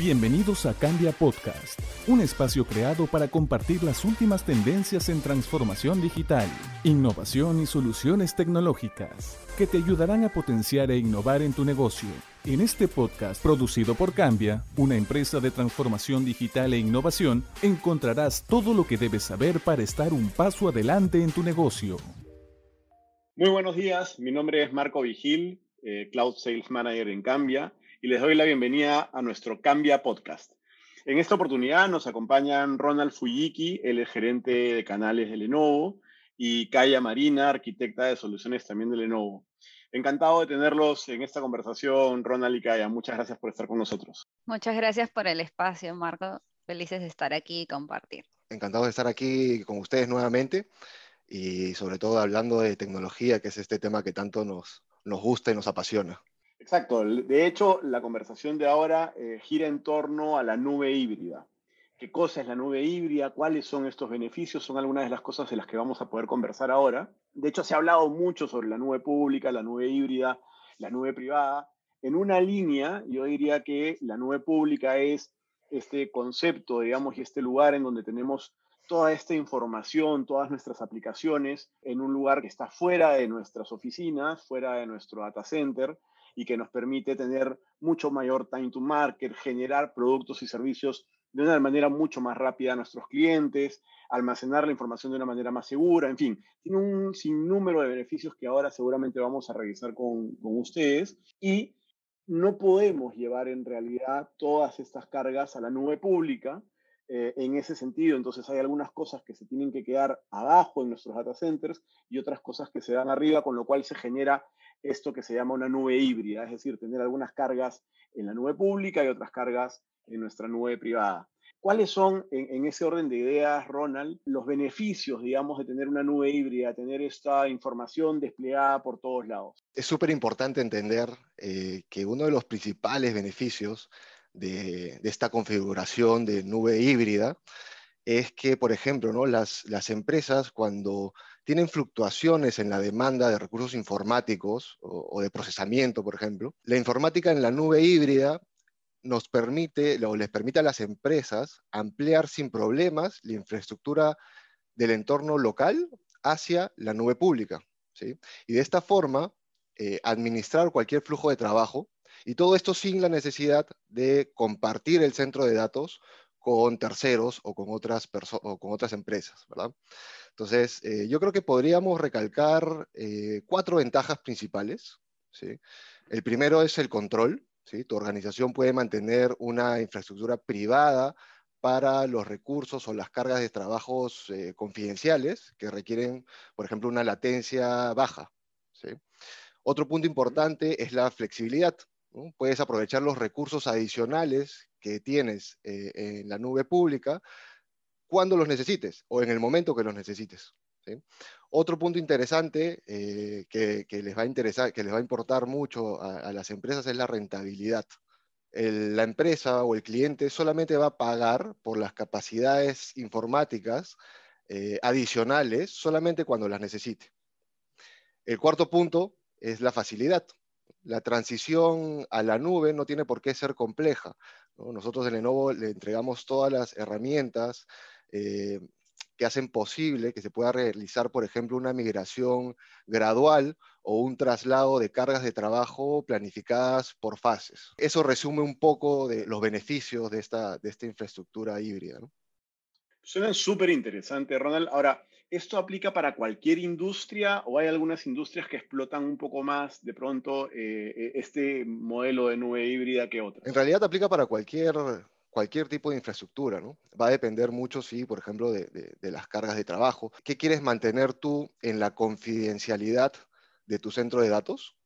Bienvenidos a Cambia Podcast, un espacio creado para compartir las últimas tendencias en transformación digital, innovación y soluciones tecnológicas que te ayudarán a potenciar e innovar en tu negocio. En este podcast producido por Cambia, una empresa de transformación digital e innovación, encontrarás todo lo que debes saber para estar un paso adelante en tu negocio. Muy buenos días, mi nombre es Marco Vigil, eh, Cloud Sales Manager en Cambia y les doy la bienvenida a nuestro Cambia Podcast. En esta oportunidad nos acompañan Ronald Fujiki, el gerente de canales de Lenovo, y Kaya Marina, arquitecta de soluciones también de Lenovo. Encantado de tenerlos en esta conversación, Ronald y Kaya. Muchas gracias por estar con nosotros. Muchas gracias por el espacio, Marco. Felices de estar aquí y compartir. Encantado de estar aquí con ustedes nuevamente y sobre todo hablando de tecnología, que es este tema que tanto nos, nos gusta y nos apasiona. Exacto. De hecho, la conversación de ahora eh, gira en torno a la nube híbrida. ¿Qué cosa es la nube híbrida? ¿Cuáles son estos beneficios? Son algunas de las cosas de las que vamos a poder conversar ahora. De hecho, se ha hablado mucho sobre la nube pública, la nube híbrida, la nube privada. En una línea, yo diría que la nube pública es este concepto, digamos, y este lugar en donde tenemos toda esta información, todas nuestras aplicaciones en un lugar que está fuera de nuestras oficinas, fuera de nuestro data center, y que nos permite tener mucho mayor time to market, generar productos y servicios de una manera mucho más rápida a nuestros clientes, almacenar la información de una manera más segura, en fin, tiene un sinnúmero de beneficios que ahora seguramente vamos a revisar con, con ustedes y no podemos llevar en realidad todas estas cargas a la nube pública, eh, en ese sentido. Entonces hay algunas cosas que se tienen que quedar abajo en nuestros data centers y otras cosas que se dan arriba, con lo cual se genera esto que se llama una nube híbrida, es decir, tener algunas cargas en la nube pública y otras cargas en nuestra nube privada. ¿Cuáles son, en, ese orden de ideas, Ronald, los beneficios, digamos, de tener una nube híbrida, tener esta información desplegada por todos lados? Es súper importante entender eh, que uno de los principales beneficios de, esta configuración de nube híbrida es que, por ejemplo, ¿no? las, las empresas cuando tienen fluctuaciones en la demanda de recursos informáticos o, de procesamiento, por ejemplo. La informática en la nube híbrida nos permite o les permite a las empresas ampliar sin problemas la infraestructura del entorno local hacia la nube pública. ¿sí? Y de esta forma, eh, administrar cualquier flujo de trabajo, y todo esto sin la necesidad de compartir el centro de datos con terceros o con otras, o con otras empresas, ¿verdad? Entonces, eh, yo creo que podríamos recalcar eh, cuatro ventajas principales. ¿sí? El primero es el control. ¿sí? Tu organización puede mantener una infraestructura privada para los recursos o las cargas de trabajos eh, confidenciales que requieren, por ejemplo, una latencia baja. ¿sí? Otro punto importante es la flexibilidad. Puedes aprovechar los recursos adicionales que tienes en la nube pública cuando los necesites o en el momento que los necesites. Otro punto interesante eh, que, les va a interesar, que les va a importar mucho a, las empresas es la rentabilidad. la empresa o el cliente solamente va a pagar por las capacidades informáticas eh, adicionales solamente cuando las necesite. El cuarto punto es la facilidad. La transición a la nube no tiene por qué ser compleja. Nosotros en Lenovo le entregamos todas las herramientas eh, que hacen posible que se pueda realizar, por ejemplo, una migración gradual o un traslado de cargas de trabajo planificadas por fases. Eso resume un poco de los beneficios de esta, de esta infraestructura híbrida. ¿no? Suena súper interesante, Ronald. Ahora, ¿esto aplica para cualquier industria o hay algunas industrias que explotan un poco más de pronto eh, e, este modelo de nube híbrida que otras? En realidad aplica para cualquier cualquier tipo de infraestructura. Va a depender mucho, sí, por ejemplo, de, las cargas de trabajo. ¿Qué quieres mantener tú en la confidencialidad de tu centro de datos?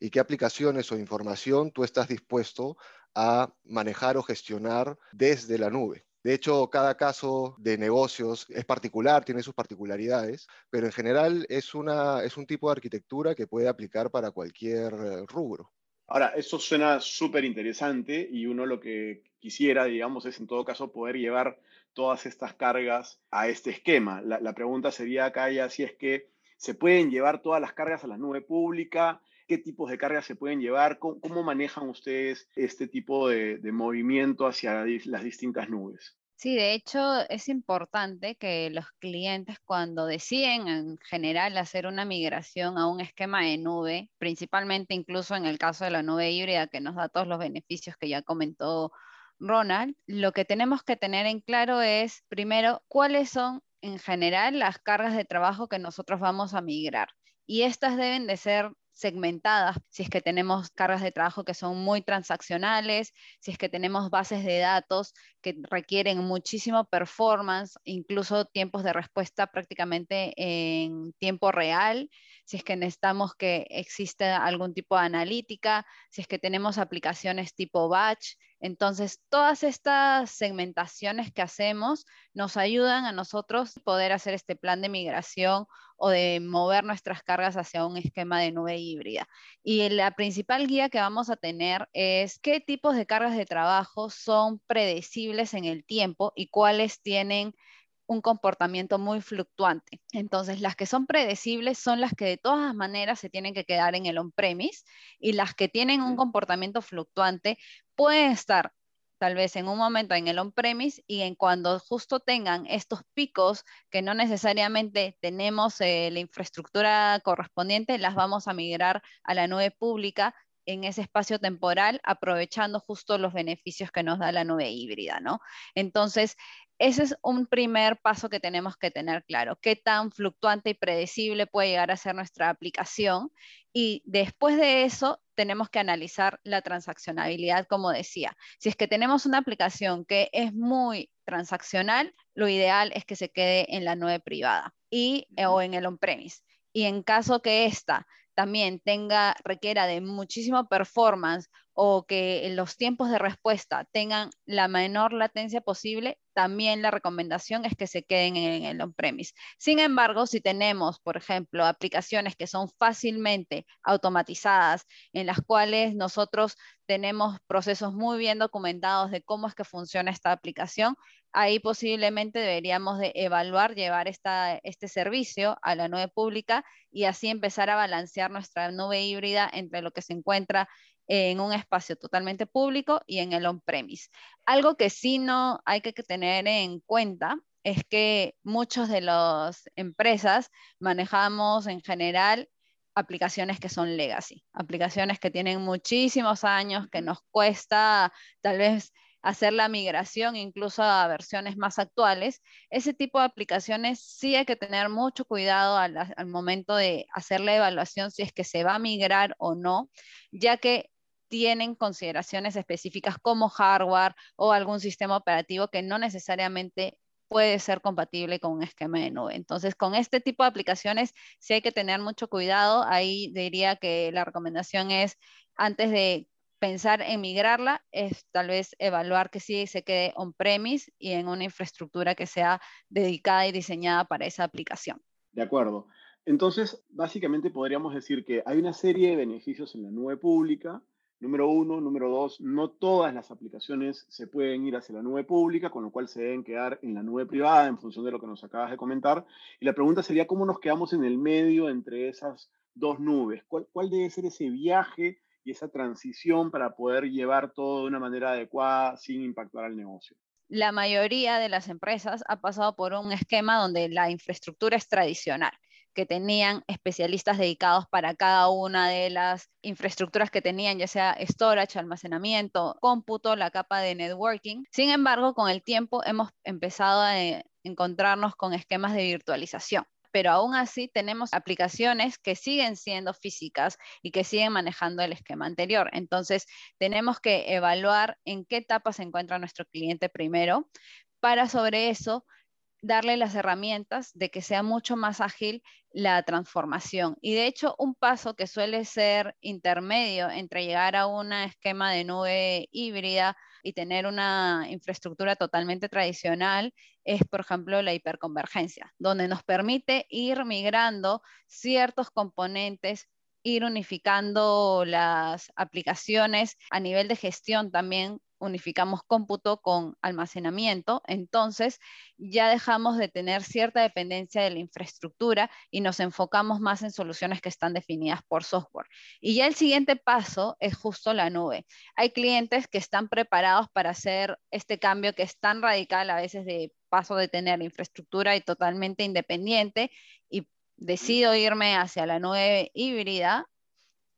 ¿Y qué aplicaciones o información tú estás dispuesto a manejar o gestionar desde la nube? De hecho, cada caso de negocios es particular, tiene sus particularidades, pero en general es un tipo de arquitectura que puede aplicar para cualquier eh, rubro. Ahora, eso suena súper interesante y uno lo que quisiera, digamos, es en todo caso poder llevar todas estas cargas a este esquema. La, pregunta sería acá ya si es que se pueden llevar todas las cargas a la nube pública, qué tipos de cargas se pueden llevar, cómo, manejan ustedes este tipo de, de movimiento hacia las distintas nubes. Sí, de hecho es importante que los clientes cuando deciden en general hacer una migración a un esquema de nube, principalmente incluso en el caso de la nube híbrida que nos da todos los beneficios que ya comentó Ronald, lo que tenemos que tener en claro es primero cuáles son en general las cargas de trabajo que nosotros vamos a migrar. Y estas deben de ser segmentadas, si es que tenemos cargas de trabajo que son muy transaccionales, si es que tenemos bases de datos que requieren muchísimo performance, incluso tiempos de respuesta prácticamente en tiempo real, si es que necesitamos que exista algún tipo de analítica, si es que tenemos aplicaciones tipo batch. Entonces, todas estas segmentaciones que hacemos nos ayudan a nosotros poder hacer este plan de migración o de mover nuestras cargas hacia un esquema de nube híbrida. Y la principal guía que vamos a tener es qué tipos de cargas de trabajo son predecibles en el tiempo y cuáles tienen un comportamiento muy fluctuante. Entonces, las que son predecibles son las que de todas maneras se tienen que quedar en el on-premise y las que tienen un comportamiento fluctuante pueden estar tal vez en un momento en el on-premise y en cuando justo tengan estos picos que no necesariamente tenemos eh, la infraestructura correspondiente, las vamos a migrar a la nube pública en ese espacio temporal, aprovechando justo los beneficios que nos da la nube híbrida, ¿no? Entonces, ese es un primer paso que tenemos que tener claro, qué tan fluctuante y predecible puede llegar a ser nuestra aplicación. Y después de eso, tenemos que analizar la transaccionabilidad, como decía. Si es que tenemos una aplicación que es muy transaccional, lo ideal es que se quede en la nube privada y, o en el on-premise. Y en caso que esta también tenga, requiera de muchísimo performance o que los tiempos de respuesta tengan la menor latencia posible, también la recomendación es que se queden en el on-premise. Sin embargo, si tenemos, por ejemplo, aplicaciones que son fácilmente automatizadas, en las cuales nosotros tenemos procesos muy bien documentados de cómo es que funciona esta aplicación, ahí posiblemente deberíamos de evaluar llevar esta, este servicio a la nube pública y así empezar a balancear nuestra nube híbrida entre lo que se encuentra en un espacio totalmente público y en el on-premise. Algo que sí no hay que tener en cuenta es que muchas de las empresas manejamos en general aplicaciones que son legacy, aplicaciones que tienen muchísimos años, que nos cuesta tal vez hacer la migración incluso a versiones más actuales. Ese tipo de aplicaciones sí hay que tener mucho cuidado al, al momento de hacer la evaluación si es que se va a migrar o no, ya que tienen consideraciones específicas como hardware o algún sistema operativo que no necesariamente puede ser compatible con un esquema de nube. Entonces, con este tipo de aplicaciones sí hay que tener mucho cuidado. Ahí diría que la recomendación es, antes de pensar en migrarla, es tal vez evaluar que sí se quede on-premise y en una infraestructura que sea dedicada y diseñada para esa aplicación. De acuerdo. Entonces, básicamente podríamos decir que hay una serie de beneficios en la nube pública, Número uno, número dos, no todas las aplicaciones se pueden ir hacia la nube pública, con lo cual se deben quedar en la nube privada en función de lo que nos acabas de comentar. Y la pregunta sería, ¿cómo nos quedamos en el medio entre esas dos nubes? ¿Cuál, cuál debe ser ese viaje y esa transición para poder llevar todo de una manera adecuada sin impactar al negocio? La mayoría de las empresas ha pasado por un esquema donde la infraestructura es tradicional que tenían especialistas dedicados para cada una de las infraestructuras que tenían, ya sea storage, almacenamiento, cómputo, la capa de networking. Sin embargo, con el tiempo hemos empezado a eh, encontrarnos con esquemas de virtualización pero aún así tenemos aplicaciones que siguen siendo físicas y que siguen manejando el esquema anterior. Entonces, tenemos que evaluar en qué etapa se encuentra nuestro cliente primero para sobre eso darle las herramientas de que sea mucho más ágil la transformación. Y de hecho, un paso que suele ser intermedio entre llegar a un esquema de nube híbrida y tener una infraestructura totalmente tradicional es, por ejemplo, la hiperconvergencia, donde nos permite ir migrando ciertos componentes ir unificando las aplicaciones a nivel de gestión también unificamos cómputo con almacenamiento, entonces ya dejamos de tener cierta dependencia de la infraestructura y nos enfocamos más en soluciones que están definidas por software. Y ya el siguiente paso es justo la nube. Hay clientes que están preparados para hacer este cambio que es tan radical a veces de paso de tener infraestructura y totalmente independiente y decido irme hacia la nube híbrida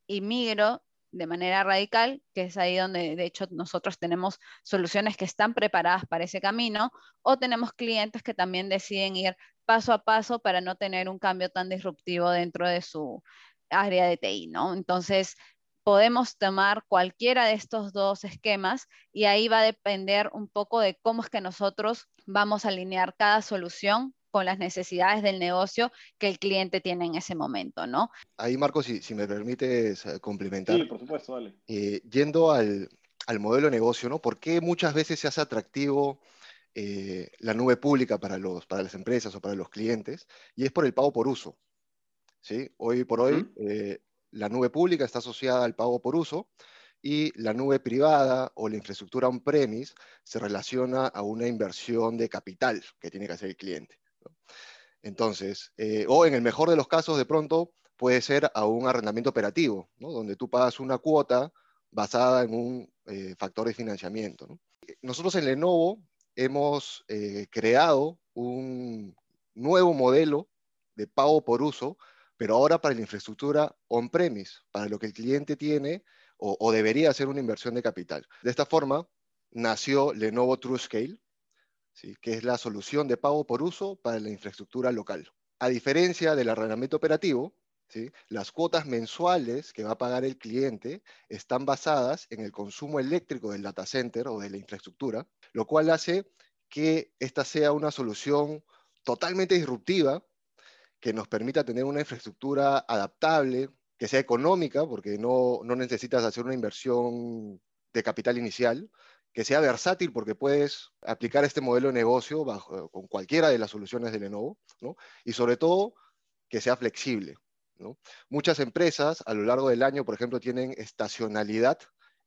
y migro de manera radical, que es ahí donde de hecho nosotros tenemos soluciones que están preparadas para ese camino, o tenemos clientes que también deciden ir paso a paso para no tener un cambio tan disruptivo dentro de su área de TI, ¿no? Entonces, podemos tomar cualquiera de estos dos esquemas y ahí va a depender un poco de cómo es que nosotros vamos a alinear cada solución con las necesidades del negocio que el cliente tiene en ese momento, ¿no? Ahí, Marco, si, si me permites eh, complementar. Sí, por supuesto, vale. Eh, yendo al, al, modelo de negocio, ¿no? ¿Por qué muchas veces se hace atractivo eh, la nube pública para, los, para las empresas o para los clientes? Y es por el pago por uso. ¿sí? Hoy por hoy, eh, la nube pública está asociada al pago por uso y la nube privada o la infraestructura on-premise se relaciona a una inversión de capital que tiene que hacer el cliente. Entonces, eh, o en el mejor de los casos, de pronto puede ser a un arrendamiento operativo, donde tú pagas una cuota basada en un eh, factor de financiamiento. Nosotros en Lenovo hemos eh, creado un nuevo modelo de pago por uso, pero ahora para la infraestructura on-premise, para lo que el cliente tiene o, o debería hacer una inversión de capital. De esta forma, nació Lenovo TrueScale, que es la solución de pago por uso para la infraestructura local. A diferencia del arrendamiento operativo, ¿sí? las cuotas mensuales que va a pagar el cliente están basadas en el consumo eléctrico del data center o de la infraestructura, lo cual hace que esta sea una solución totalmente disruptiva que nos permita tener una infraestructura adaptable, que sea económica, porque no, no necesitas hacer una inversión de capital inicial, que sea versátil porque puedes aplicar este modelo de negocio bajo, con cualquiera de las soluciones de Lenovo, ¿no? y sobre todo que sea flexible. ¿no? Muchas empresas a lo largo del año, por ejemplo, tienen estacionalidad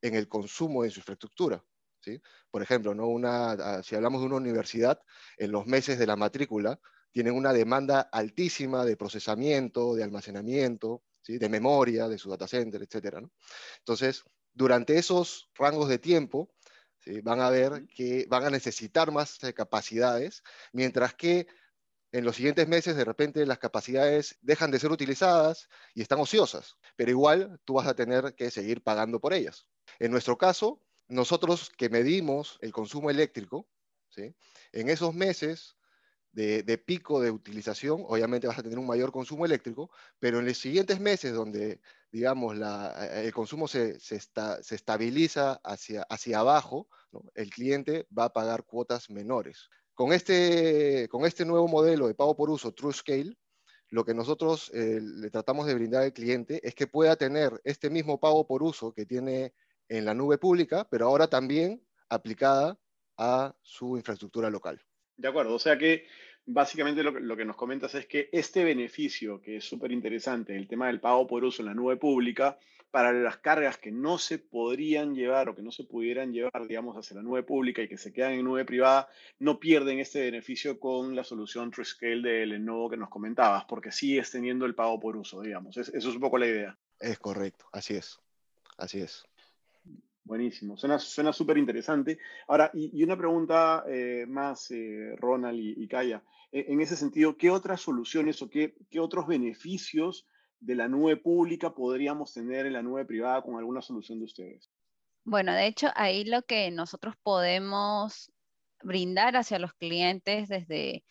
en el consumo de su infraestructura. ¿sí? Por ejemplo, ¿no? una, ah, si hablamos de una universidad, en los meses de la matrícula tienen una demanda altísima de procesamiento, de almacenamiento, ¿sí? de memoria, de su data center, etc. ¿no? Entonces, durante esos rangos de tiempo, van a ver que van a necesitar más eh, capacidades, mientras que en los siguientes meses de repente las capacidades dejan de ser utilizadas y están ociosas, pero igual tú vas a tener que seguir pagando por ellas. En nuestro caso, nosotros que medimos el consumo eléctrico, en esos meses de, de, pico de utilización, obviamente vas a tener un mayor consumo eléctrico, pero en los siguientes meses donde digamos, la, el consumo se, se, se estabiliza hacia, hacia abajo, el cliente va a pagar cuotas menores. Con este, con este nuevo modelo de pago por uso TrueScale, lo que nosotros eh, le tratamos de brindar al cliente es que pueda tener este mismo pago por uso que tiene en la nube pública, pero ahora también aplicada a su infraestructura local. De acuerdo, o sea que básicamente lo, lo, que nos comentas es que este beneficio, que es súper interesante, el tema del pago por uso en la nube pública, para las cargas que no se podrían llevar o que no se pudieran llevar, digamos, hacia la nube pública y que se quedan en nube privada, no pierden este beneficio con la solución TrueScale de Lenovo que nos comentabas, porque sigues teniendo el pago por uso, digamos. Es, eso es un poco la idea. Es correcto, así es. Así es. Buenísimo, suena súper interesante. Ahora, y, una pregunta eh, más, eh, Ronald y, Kaya. E, en ese sentido, ¿qué otras soluciones o qué, qué otros beneficios de la nube pública podríamos tener en la nube privada con alguna solución de ustedes? Bueno, de hecho, ahí lo que nosotros podemos brindar hacia los clientes desde,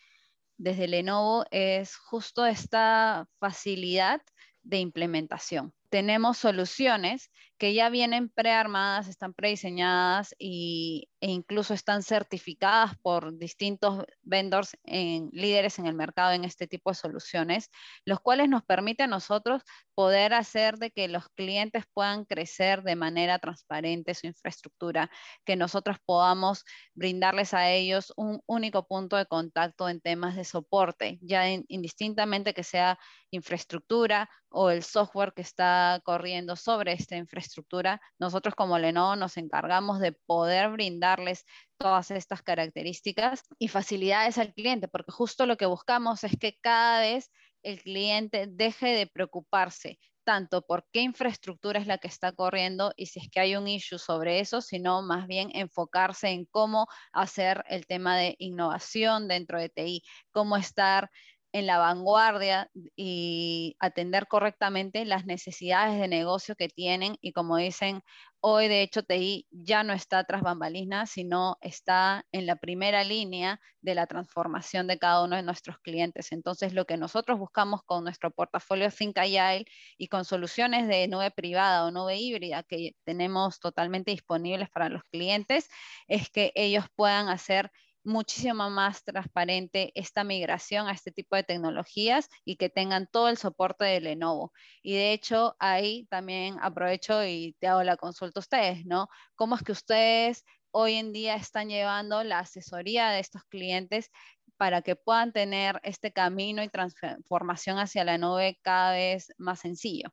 desde Lenovo es justo esta facilidad de implementación tenemos soluciones que ya vienen prearmadas, están prediseñadas y, e incluso están certificadas por distintos vendors en, líderes en el mercado en este tipo de soluciones, los cuales nos permiten a nosotros poder hacer de que los clientes puedan crecer de manera transparente su infraestructura, que nosotros podamos brindarles a ellos un único punto de contacto en temas de soporte, ya indistintamente que sea infraestructura o el software que está corriendo sobre esta infraestructura, nosotros como Lenovo nos encargamos de poder brindarles todas estas características y facilidades al cliente, porque justo lo que buscamos es que cada vez el cliente deje de preocuparse tanto por qué infraestructura es la que está corriendo y si es que hay un issue sobre eso, sino más bien enfocarse en cómo hacer el tema de innovación dentro de TI, cómo estar en la vanguardia y atender correctamente las necesidades de negocio que tienen y como dicen, hoy de hecho TI ya no está tras bambalinas, sino está en la primera línea de la transformación de cada uno de nuestros clientes. Entonces, lo que nosotros buscamos con nuestro portafolio Think Agile y con soluciones de nube privada o nube híbrida que tenemos totalmente disponibles para los clientes, es que ellos puedan hacer muchísimo más transparente esta migración a este tipo de tecnologías y que tengan todo el soporte de Lenovo. Y de hecho, ahí también aprovecho y te hago la consulta a ustedes, ¿no? ¿Cómo es que ustedes hoy en día están llevando la asesoría de estos clientes para que puedan tener este camino y transformación hacia la nube cada vez más sencillo?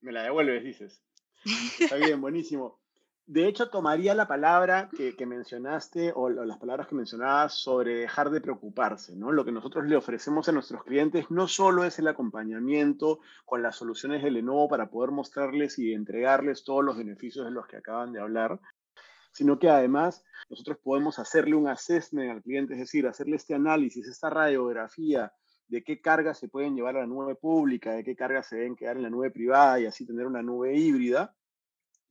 Me la devuelves, dices. Está bien, buenísimo. De hecho, tomaría la palabra que, mencionaste o, las palabras que mencionabas sobre dejar de preocuparse, ¿no? Lo que nosotros le ofrecemos a nuestros clientes no solo es el acompañamiento con las soluciones de Lenovo para poder mostrarles y entregarles todos los beneficios de los que acaban de hablar, sino que además nosotros podemos hacerle un assessment al cliente, es decir, hacerle este análisis, esta radiografía de qué cargas se pueden llevar a la nube pública, de qué cargas se deben quedar en la nube privada y así tener una nube híbrida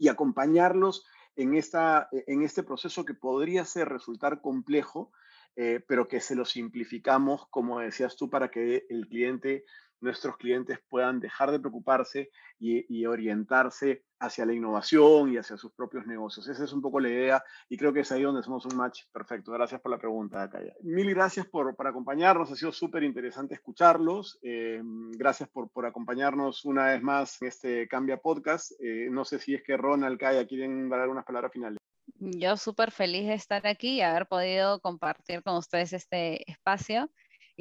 y acompañarlos en, esta, e, en este proceso que podría ser resultar complejo, eh, pero que se lo simplificamos, como decías tú, para que el cliente nuestros clientes puedan dejar de preocuparse y, orientarse hacia la innovación y hacia sus propios negocios. Esa es un poco la idea y creo que es ahí donde somos un match perfecto. Gracias por la pregunta, Kaya. Mil gracias por, acompañarnos, ha sido súper interesante escucharlos. Eh, gracias por, por, acompañarnos una vez más en este Cambia Podcast. Eh, no sé si es que Ronald, Kaya quieren dar algunas palabras finales. Yo súper feliz de estar aquí y haber podido compartir con ustedes este espacio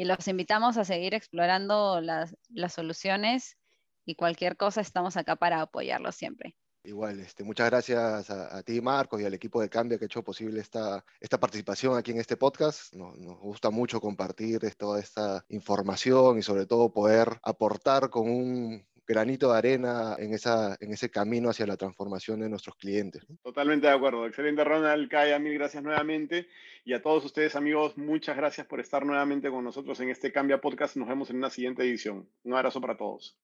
y los invitamos a seguir explorando las, soluciones y cualquier cosa estamos acá para apoyarlos siempre. Igual, este, muchas gracias a, ti, Marcos, y al equipo de Cambia que ha hecho posible esta, esta participación aquí en este podcast. Nos, nos, gusta mucho compartir toda esta información y sobre todo poder aportar con un granito de arena en, esa, en ese camino hacia la transformación de nuestros clientes. Totalmente de acuerdo. Excelente, Ronald. Kaya, mil gracias nuevamente. Y a todos ustedes, amigos, muchas gracias por estar nuevamente con nosotros en este Cambia Podcast. Nos vemos en una siguiente edición. Un abrazo para todos.